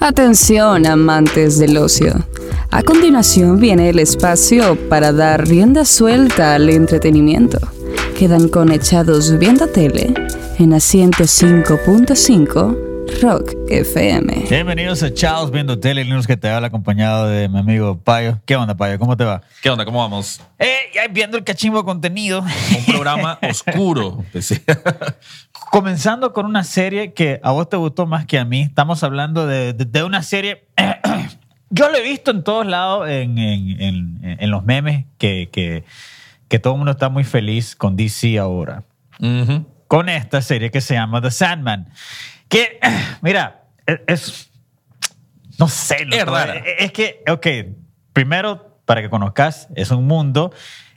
Atención, amantes del ocio. A continuación viene el espacio para dar rienda suelta al entretenimiento. Quedan conectados viendo tele en asiento 5.5 Rock FM. Bienvenidos a Chaos Viendo Tele, el que te habla acompañado de mi amigo Payo. ¿Qué onda, Payo? ¿Cómo te va? ¿Qué onda? ¿Cómo vamos? Eh, ya viendo el cachimbo contenido. Un programa oscuro. Comenzando con una serie que a vos te gustó más que a mí. Estamos hablando de, de- de una serie. Yo lo he visto en todos lados, en, en- en- en los memes, que, que, que todo el mundo está muy feliz con DC ahora. Con esta serie que se llama The Sandman. Que, mira, es. es- no sé, Es rara. Es que, ok, primero, para que conozcas, es un mundo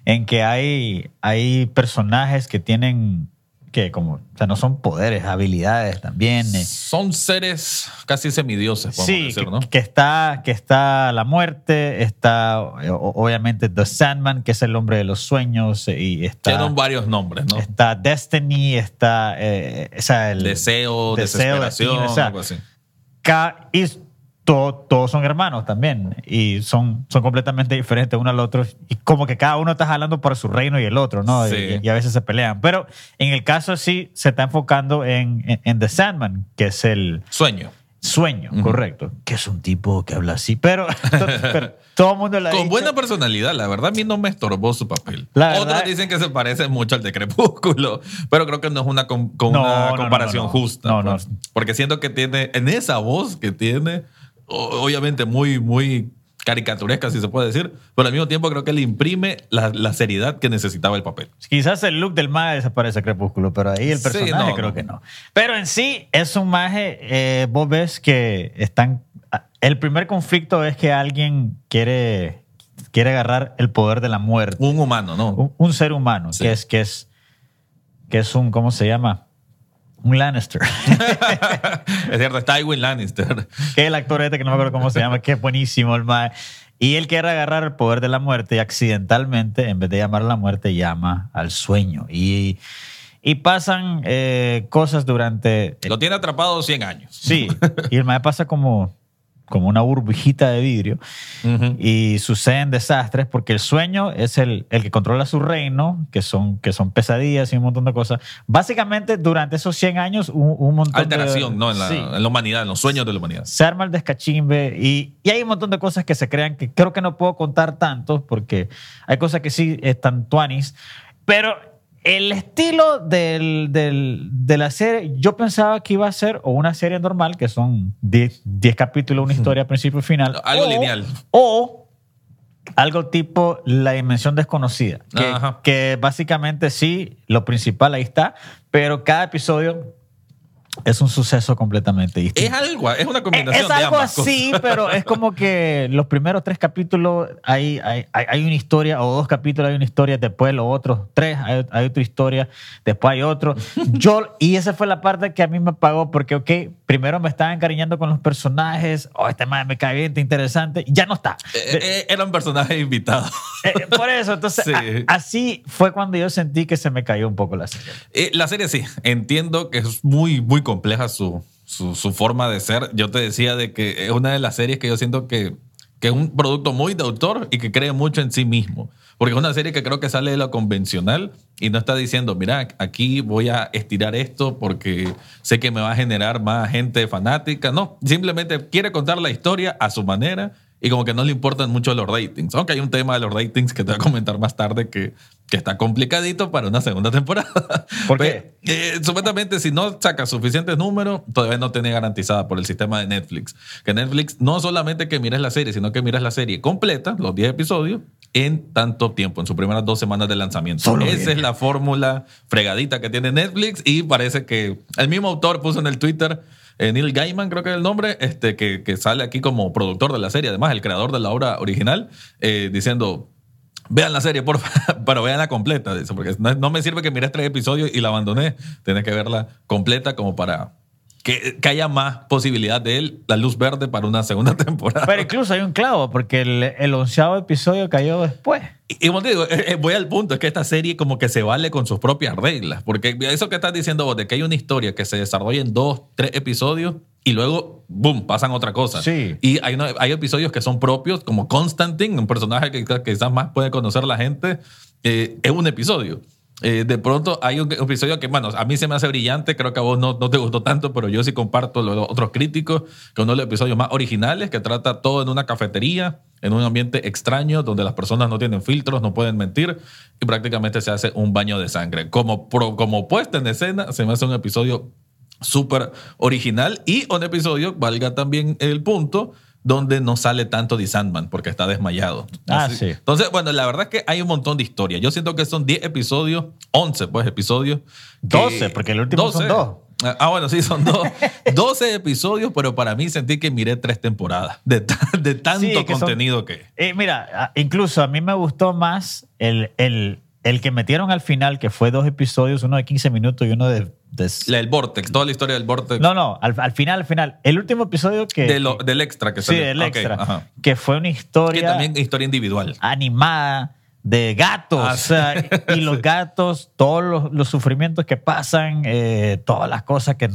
en que hay, hay personajes que tienen. Que como, o sea, no son poderes, habilidades también. Son seres casi semidioses, podemos Sí, decir, que, ¿no? que está, que está la muerte, está obviamente The Sandman, que es el hombre de los sueños, y está, Tienen varios nombres, ¿no? está Destiny, está eh, o sea, el Deseo, deseo, desesperación, destino, o sea, algo así. Ca- y to- todos son hermanos también y son, son completamente diferentes uno al otro y como que cada uno está jalando para su reino y el otro, ¿no? Sí. Y, y a veces se pelean. Pero en el caso sí se está enfocando en, en- en The Sandman, que es el Sueño. sueño, Ujú. correcto. Que es un tipo que habla así, pero, pero todo el mundo la Con buena personalidad, la verdad a mí no me estorbó su papel. La Otros verdad- dicen que se parece mucho al de Crepúsculo, pero creo que no es una, com- con No, una comparación no, no. justa. No, no. pues. Porque siento que tiene, en esa voz que tiene, obviamente muy, muy caricaturesca, si se puede decir, pero al mismo tiempo creo que le imprime la, la seriedad que necesitaba el papel. Quizás el look del mago desaparece a Crepúsculo, pero ahí el Sí, personaje no, creo no. que no. Pero en sí es un maje, eh, vos ves que están... El primer conflicto es que alguien quiere, quiere agarrar el poder de la muerte. Un humano, ¿no? Un, un ser humano, Sí. que, es, que, es, que es un, ¿cómo se llama? Un Lannister. es cierto, es Tywin Lannister. que el actor este que no me acuerdo cómo se llama, que es buenísimo el mae. Y él quiere agarrar el poder de la muerte y accidentalmente, en vez de llamar a la muerte, llama al sueño. Y, y pasan eh, cosas durante... Lo tiene atrapado 100 años. Sí, y el mae pasa como, como una burbujita de vidrio Ujú. y suceden desastres porque el sueño es el, el que controla su reino, que son, que son pesadillas y un montón de cosas. Básicamente, durante esos 100 años, un, un montón de... Alteración, ¿no? En la, Sí. en la humanidad, en los sueños de la humanidad. se arma el descachimbe y, y hay un montón de cosas que se crean que creo que no puedo contar tanto porque hay cosas que sí están tuanis, pero el estilo del, del- de la serie, yo pensaba que iba a ser o una serie normal, que son 10 10 capítulos, una historia, principio y final. Algo o- lineal. O algo tipo La Dimensión Desconocida, que básicamente sí, lo principal ahí está, pero cada episodio es un suceso completamente distinto. Es algo, es una Eh, combinación Es de algo ambas así, cosas. pero es como que los primeros tres capítulos hay, hay, hay- una historia, o dos capítulos hay una historia, después los otros tres hay, hay otra historia, después hay otro. Yo, y esa fue la parte que a mí me pagó, porque, ok, primero me estaba encariñando con los personajes, oh, este man me cae bien, interesante, y ya no está. Eh, eh, era un personaje invitado. Eh, eh, por eso, entonces, Sí. a- así fue cuando yo sentí que se me cayó un poco la serie. Eh, la serie sí, entiendo que es muy, muy compleja su, su, su forma de ser. Yo te decía de que es una de las series que yo siento que, que es un producto muy de autor y que cree mucho en sí mismo. Porque es una serie que creo que sale de lo convencional y no está diciendo, mira, aquí voy a estirar esto porque sé que me va a generar más gente fanática. No, simplemente quiere contar la historia a su manera y como que no le importan mucho los ratings. Aunque hay un tema de los ratings que te voy a comentar más tarde que, que está complicadito para una segunda temporada. ¿Por Pe- eh, supuestamente, si no saca suficientes números, todavía no tiene garantizada por el sistema de Netflix. Que Netflix no solamente que mires la serie, sino que miras la serie completa, los 10 episodios, en tanto tiempo, en sus primeras dos semanas de lanzamiento. Solo Esa bien. es la fórmula fregadita que tiene Netflix y parece que el mismo autor puso en el Twitter. eh, Neil Gaiman, creo que es el nombre, este, que, que sale aquí como productor de la serie, además el creador de la obra original, eh, diciendo, Vean la serie, por favor, pero veanla completa, porque no, no me sirve que mires tres episodios y la abandoné. Tienes que verla completa como para que, que haya más posibilidad de él, la luz verde para una segunda temporada. Pero incluso hay un clavo, porque el, el onceavo episodio cayó después. Y, y te digo, eh, eh, voy al punto, es que esta serie como que se vale con sus propias reglas, porque eso que estás diciendo vos, de que hay una historia que se desarrolla en dos, tres episodios y luego, boom, pasan otra cosa. Sí. Y hay, hay episodios que son propios, como Constantine, un personaje que quizás- quizás más puede conocer la gente, eh, es un episodio. Eh, de pronto hay un episodio que, bueno, a mí se me hace brillante, creo que a vos no, no te gustó tanto, pero yo sí comparto lo de los otros críticos, que uno de los episodios más originales, que trata todo en una cafetería, en un ambiente extraño, donde las personas no tienen filtros, no pueden mentir, y prácticamente se hace un baño de sangre. Como, pro- como puesta en escena, se me hace un episodio súper original y un episodio, valga también el punto, donde no sale tanto de Sandman porque está desmayado. Ah, Así- sí. Entonces, bueno, la verdad es que hay un montón de historias. Yo siento que son 10 episodios, 11 pues episodios. que- 12, porque el último son dos. Ah, bueno, sí, son dos. 12 episodios, pero para mí sentí que miré tres temporadas de, de tanto Sí, que son- contenido que... Eh, mira, incluso a mí me gustó más el, el, el que metieron al final, que fue dos episodios, uno de 15 minutos y uno de... de- La, el Vortex, toda la historia del Vortex. no, no, al, al final, al final. El último episodio que... de lo- del extra que sí, salió. el Ok, extra. ajá. que fue una Que historia también historia individual. animada de gatos. Ah, o sea, y los gatos, todos los, los sufrimientos que pasan, eh, todas las cosas que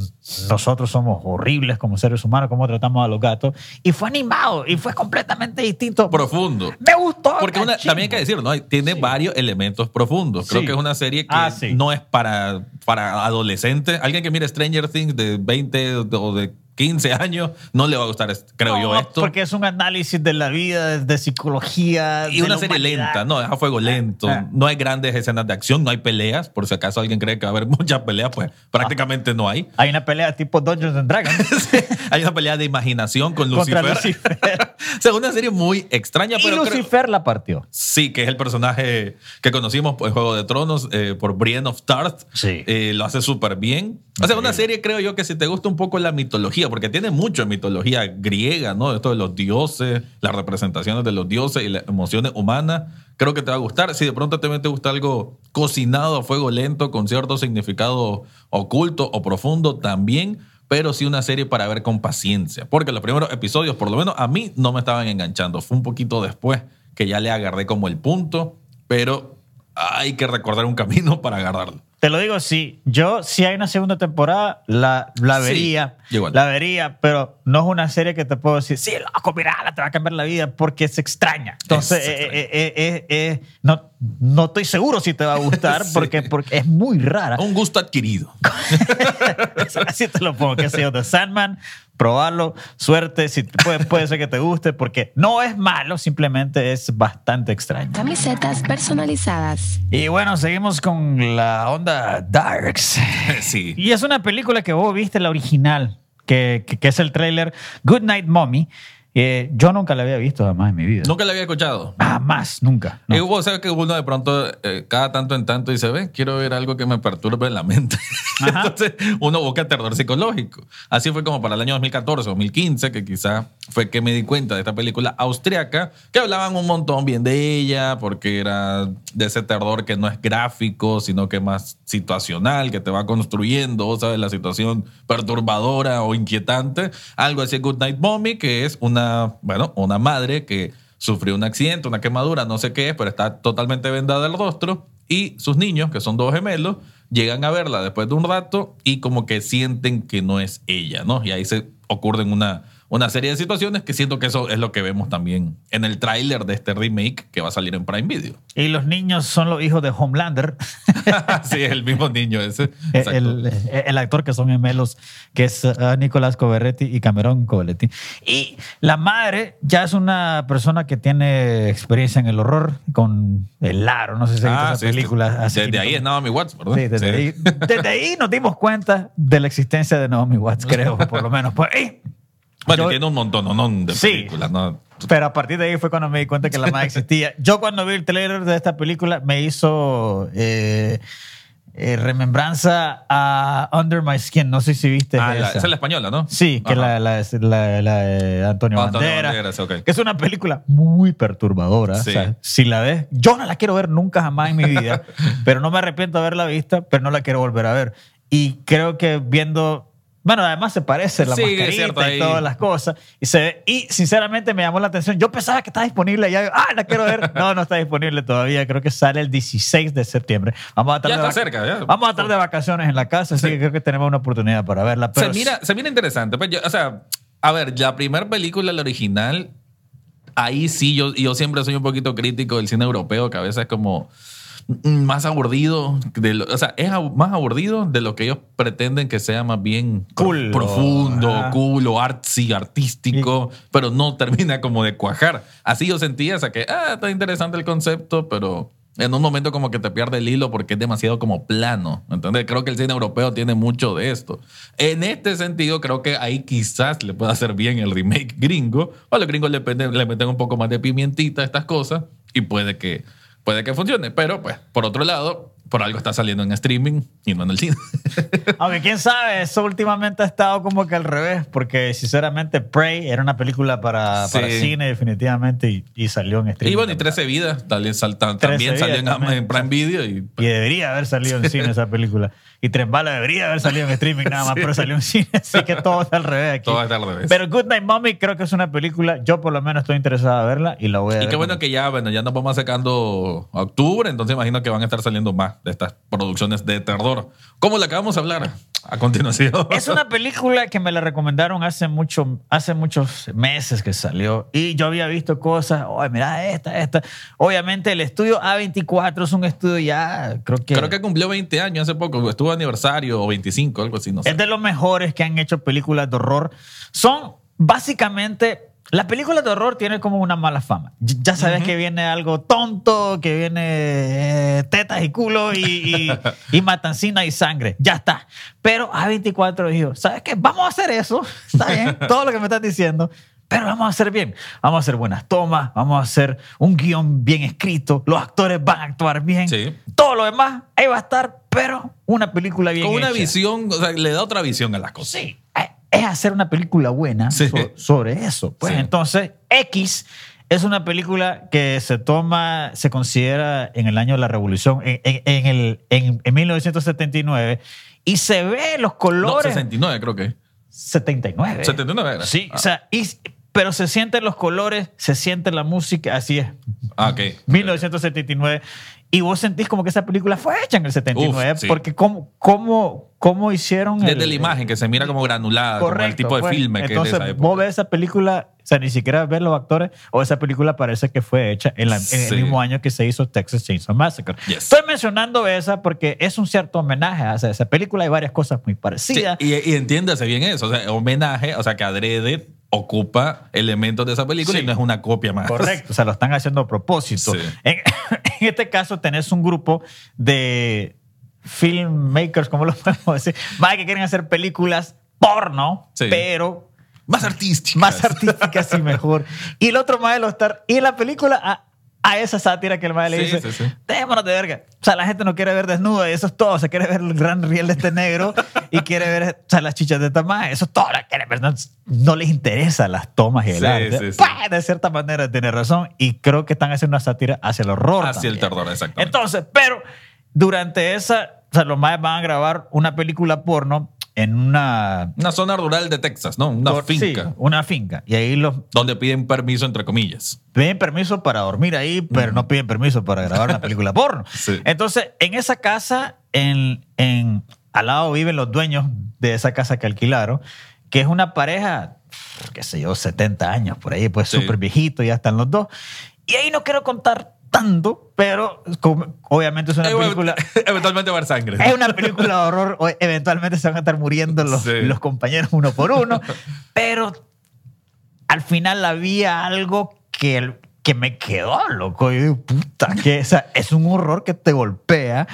nosotros somos horribles como seres humanos, cómo tratamos a los gatos. Y fue animado y fue completamente distinto. Profundo. Me gustó. Porque una- también hay que decirlo, ¿no? Tiene Sí. varios elementos profundos. Creo Sí. que es una serie que Ah, no es para, para adolescentes. Alguien que mire Stranger Things de 20 o de 15 años no le va a gustar, creo yo, esto. Porque es un análisis de la vida, de psicología. Y de una serie humanidad. lenta, no, es a fuego lento. Ah. No hay grandes escenas de acción, no hay peleas. Por si acaso alguien cree que va a haber muchas peleas, pues prácticamente no hay. Hay una pelea tipo Dungeons and Dragons hay una pelea de imaginación con Lucifer. contra Lucifer. o sea, una serie muy extraña, y pero creo- Lucifer la partió. Sí, que es el personaje que conocimos en Juego de Tronos eh, por Brienne of Tarth. Sí. Eh, lo hace súper bien. O sea, una serie creo yo que si te gusta un poco la mitología, porque tiene mucho de mitología griega, ¿no? Esto de los dioses, las representaciones de los dioses y las emociones humanas, creo que te va a gustar. Si de pronto también te gusta algo cocinado a fuego lento con cierto significado oculto o profundo también, pero sí una serie para ver con paciencia, porque los primeros episodios, por lo menos a mí, no me estaban enganchando. Fue un poquito después que ya le agarré como el punto, pero hay que recordar un camino para agarrarlo. Te lo digo, sí. Yo, si hay una segunda temporada, la, la Sí, vería. igual. La vería, pero no es una serie que te puedo decir, sí, loco, mira, te va a cambiar la vida porque es extraña. Entonces, Es eh, extraña. eh, eh, eh, eh, no, no estoy seguro si te va a gustar Sí. porque, porque es muy rara. Un gusto adquirido. Así te lo pongo, qué sé yo, The Sandman, probarlo, suerte, si puede, puede ser que te guste porque no es malo, simplemente es bastante extraño. Camisetas personalizadas. Y bueno, seguimos con la onda Darks. Sí. Y es una película que vos viste, la original, que, que- que es el tráiler Good Night Mommy. Eh, yo nunca la había visto jamás en mi vida. Nunca la había escuchado. Jamás, nunca. no. Y hubo, sea, que uno de pronto, eh, cada tanto en tanto, dice, ve, quiero ver algo que me perturbe la mente. Entonces, uno busca terror psicológico. Así fue como para el año 2014, 2015, que quizá fue que me di cuenta de esta película austriaca, que hablaban un montón bien de ella, porque era de ese terror que no es gráfico, sino que más situacional, que te va construyendo, ¿sabes? La situación perturbadora o inquietante. Algo así, Good Night Mommy, que es una, bueno, una madre que sufrió un accidente, una quemadura, no sé qué es, pero está totalmente vendada el rostro. Y sus niños, que son dos gemelos, llegan a verla después de un rato y como que sienten que no es ella, ¿no? Y ahí se ocurren una, una serie de situaciones que siento que eso es lo que vemos también en el tráiler de este remake que va a salir en Prime Video. Y los niños son los hijos de Homelander, sí, el mismo niño ese. El, el actor que son gemelos, que es uh, Nicolás Coverretti y Cameron Coverretti. Y la madre ya es una persona que tiene experiencia en el horror con El Aro, no sé si Ah, sí, película. hace Desde ahí 500 es Naomi Watts, ¿verdad? Sí, desde, Ahí, desde ahí nos dimos cuenta de la existencia de Naomi Watts, creo, por lo menos. Pues. Bueno, Yo- tiene un montón ¿no? de Sí. películas, ¿no? Pero a partir de ahí fue cuando me di cuenta que la madre existía. Yo cuando vi el trailer de esta película me hizo eh, eh, remembranza a Under My Skin. No sé si viste Ah, la- esa. esa es la española, ¿no? Sí, que Ajá. la, la, la, la de Antonio, Antonio Banderas. Banderas, ok. Que es una película muy perturbadora. Sí. O sea, si la ves, yo no la quiero ver nunca jamás en mi vida, pero no me arrepiento de haberla vista, pero no la quiero volver a ver. Y creo que viendo Bueno, además se parece la Sí, mascarita y todas las cosas. Y, se ve- y sinceramente me llamó la atención. Yo pensaba que estaba disponible ya. Ah, la quiero ver. No, no está disponible todavía. Creo que sale el 16 de septiembre. Vamos a estar, Ya de, vac- cerca, ya. Vamos a estar de vacaciones en la casa, así que creo que tenemos una oportunidad para verla. Pero se, mira, se mira interesante. Pues yo- o sea, a ver, la primera película, la original, ahí sí, yo, yo siempre soy un poquito crítico del cine europeo, que a veces es como más aburrido. De lo- o sea, es más aburrido de lo que ellos pretenden que sea más bien pro- Cool, profundo, ajá. cool o artsy, artístico, pero no termina como de cuajar. Así yo sentía, o sea, que ah, está interesante el concepto, pero en un momento como que te pierde el hilo porque es demasiado como plano. ¿Entendés? Creo que el cine europeo tiene mucho de esto. En este sentido, creo que ahí quizás le pueda hacer bien el remake gringo. O los gringos le, le meten un poco más de pimientita a estas cosas y puede que, puede que funcione. Pero, pues, por otro lado, por algo está saliendo en streaming y no en el cine. Aunque quién sabe, eso últimamente ha estado como que al revés, porque sinceramente Prey era una película para, Sí. para cine definitivamente y, y salió en streaming. y bueno, y 13 vidas también, 13 también salió en, también. en Prime Video. Y, Y debería haber salido en cine esa película. Y Tres Balas debería haber salido en streaming nada más, pero salió en cine, así que todo está al revés aquí. Todo está al revés. Pero Good Night Mommy creo que es una película, yo por lo menos estoy interesado en verla y la voy a Y ver. qué bueno que ya, bueno, ya nos vamos sacando a octubre, entonces imagino que van a estar saliendo más de estas producciones de terror. ¿Cómo la acabamos de hablar a continuación? Es una película que me la recomendaron hace, mucho, hace muchos meses que salió y yo había visto cosas, oye, mira esta, esta. Obviamente el estudio A24 es un estudio ya, creo que, Creo que cumplió 20 años hace poco, estuvo aniversario o 25, algo así, no sé. es de los mejores que han hecho películas de horror. Son básicamente... Las películas de horror tienen como una mala fama. Ya sabes que viene algo tonto, que viene eh, tetas y culo y, y, y matancina y sangre. Ya está. Pero A24 dijo, ¿sabes qué? Vamos a hacer eso. Está bien, todo lo que me estás diciendo. Pero vamos a hacer bien. Vamos a hacer buenas tomas, vamos a hacer un guion bien escrito, los actores van a actuar bien. Sí. Todo lo demás ahí va a estar, pero una película bien Con una hecha. visión, o sea, le da otra visión a las cosas. Sí, eh, es hacer una película buena Sí. so- sobre eso. Pues Sí. entonces, X es una película que se toma, se considera en el año de la revolución, en, en- en el, en, en 1979, y se ve los No, colores. 69 creo que. 79. 79 era. Sí, Ah. o sea, y- pero se sienten los colores, se siente la música, así es. Ah, ok. 1979. Y vos sentís como que esa película fue hecha en el 79, Uf, sí. porque cómo, cómo, cómo hicieron... el- Desde la imagen, que se mira como granulada, como el Correcto, tipo de pues. filme que es Entonces, de esa época. vos ves esa película, o sea, ni siquiera ves los actores, o esa película parece que fue hecha en, la- en Sí. el mismo año que se hizo Texas Chainsaw Massacre. Yes. Estoy mencionando esa porque es un cierto homenaje a esa, película. Hay varias cosas muy Sí, parecidas. y, y entiéndase bien eso, o sea, homenaje, o sea, que adrede ocupa elementos de esa película Sí. y no es una copia más. Correcto, o sea, lo están haciendo a propósito. Sí. En, en este caso, tenés un grupo de filmmakers, ¿cómo lo podemos decir? Más que quieren hacer películas porno, Sí. pero Más artística. más artísticas y mejor. Y el otro mae lo está. Y en la película, a, esa sátira que el mae le dice: sí, sí. Démonos de verga. O sea, la gente no quiere ver desnuda y eso es todo. Se quiere ver el gran riel de este negro y quiere ver o sea, las chichas de esta mae. Eso es todo. No, no les interesa las tomas y el Sí, arte. sí, sí. Pues, de cierta manera tiene razón. Y creo que están haciendo una sátira hacia el horror. Hacia el terror, exactamente. Entonces, pero durante esa. O sea, los maes van a grabar una película porno en una. Una zona rural de Texas, ¿no? Una Por- sí, finca. una finca. Y ahí los Donde piden permiso, entre comillas. piden permiso para dormir ahí, pero no piden permiso para grabar una película porno. Sí. Entonces, en esa casa, en, en, al lado viven los dueños de esa casa que alquilaron, que es una pareja, qué sé yo, 70 años por ahí, pues Sí. súper viejito, ya están los dos. Y ahí no quiero contar tanto, pero como- obviamente es una película... Eventualmente va a haber sangre. Es una película de horror, o eventualmente se van a estar muriendo los, Sí. los compañeros uno por uno, pero al final había algo que, el- que me quedó loco. Yo digo, puta, que o sea, es un horror que te golpea,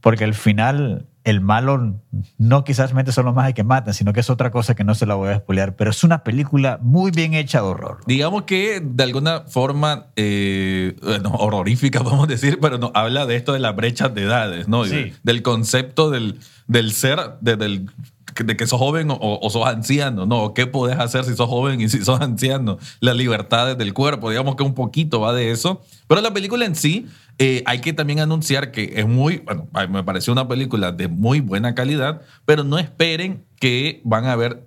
porque al final el malo no quizás mente son los más que matan, sino que es otra cosa que no se la voy a spoilear, pero es una película muy bien hecha de horror. Digamos que de alguna forma eh, bueno, horrorífica, vamos a decir, pero no, habla de esto de las brechas de edades, ¿no? Sí. de- del concepto del, del ser, de, del, de que sos joven o, o sos anciano, ¿no? ¿Qué podés hacer si sos joven y si sos anciano? Las libertades del cuerpo, digamos que un poquito va de eso. Pero la película en sí Eh, hay que también anunciar que es muy, bueno, me pareció una película de muy buena calidad, pero no esperen que van a haber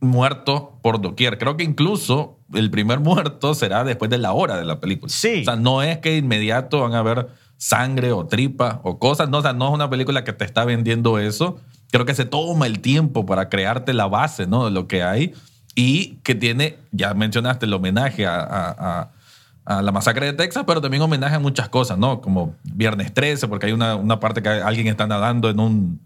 muertos por doquier. Creo que incluso el primer muerto será después de la hora de la película. Sí. O sea, no es que de inmediato van a haber sangre o tripa o cosas. No, o sea, no es una película que te está vendiendo eso. Creo que se toma el tiempo para crearte la base, ¿no? De lo que hay y que tiene, ya mencionaste el homenaje a, a- a- a la masacre de Texas, pero también homenaje a muchas cosas, ¿no? Como Viernes 13, porque hay una, una parte que alguien está nadando en un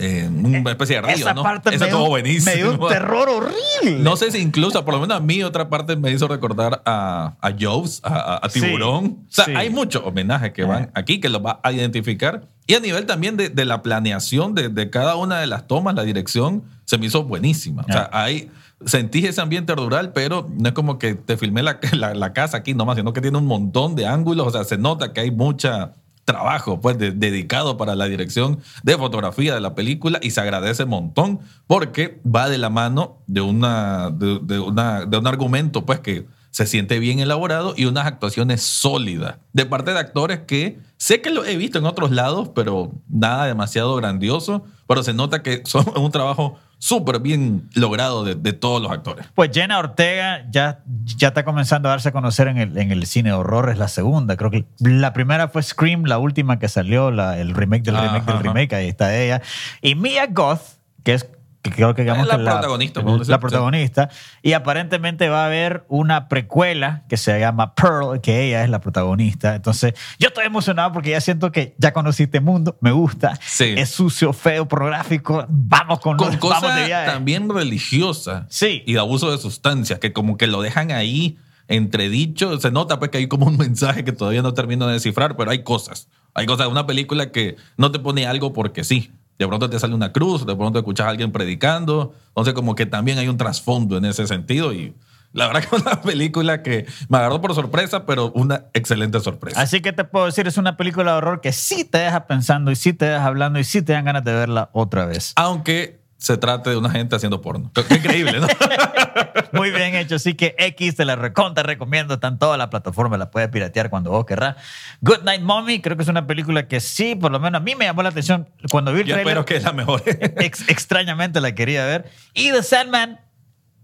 en una especie de río, Esa ¿no? parte Eso me, dio, me dio un terror horrible. No sé si incluso, por lo menos a mí, otra parte me hizo recordar a, a Jaws, a, a- a Sí, Tiburón. o sea, sí. hay muchos homenajes que van aquí que los va a identificar. Y a nivel también de, de la planeación de, de cada una de las tomas, la dirección, se me hizo buenísima. O sea, hay, sentí ese ambiente rural, pero no es como que te filmé la, la, la casa aquí nomás, sino que tiene un montón de ángulos. O sea, se nota que hay mucha trabajo pues de- dedicado para la dirección de fotografía de la película y se agradece un montón porque va de la mano de una de, de una de un argumento pues que se siente bien elaborado y unas actuaciones sólidas de parte de actores que sé que lo he visto en otros lados pero nada demasiado grandioso pero se nota que son un trabajo súper bien logrado de, de todos los actores Pues Jenna Ortega ya, ya está comenzando a darse a conocer en el, en el cine de horror, es la segunda. Creo que la primera fue Scream, la última que salió, la, el remake del remake Ajá, del ajá. remake, ahí está ella. Y Mia Goth, que es que creo que digamos la que protagonista, la sí. protagonista. Y aparentemente va a haber una precuela que se llama Pearl, que ella es la protagonista. Entonces, yo estoy emocionado porque ya siento que ya conocí este mundo, me gusta. Sí. Es sucio, feo, pornográfico. Vamos con, con cosas de viaje. también religiosas Sí. y de abuso de sustancias que como que lo dejan ahí entredicho se nota pues que hay como un mensaje que todavía no termino de descifrar pero hay cosas hay cosas una película que no te pone algo porque sí de pronto te sale una cruz de pronto escuchas a alguien predicando entonces como que también hay un trasfondo en ese sentido y la verdad que es una película que me agarró por sorpresa pero una excelente sorpresa Así que te puedo decir, es una película de horror que sí te deja pensando y sí te deja hablando y sí te dan ganas de verla otra vez. aunque se trate de una gente haciendo porno Qué increíble ¿no? Muy bien hecho, así que X te la reconta recomiendo, está en toda la plataforma, la puedes piratear cuando vos querrás. Good Night Mommy, creo que es una película que sí, por lo menos a mí me llamó la atención cuando vi el yo trailer. espero que es la mejor ex- extrañamente la quería ver. Y The Sandman,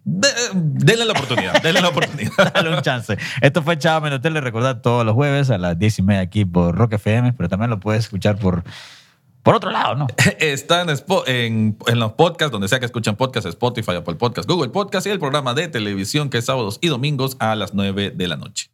De- denle la oportunidad, denle la oportunidad. dale un chance. Esto fue Chava Menotel, le recordad todos los jueves a las 10 y media aquí por Rock FM, pero también lo puedes escuchar por, por otro lado, ¿no? Está en, los podcasts, donde sea que escuchan podcasts, Spotify, Apple Podcast, Google Podcast y el programa de televisión que es sábados y domingos a las 9 de la noche.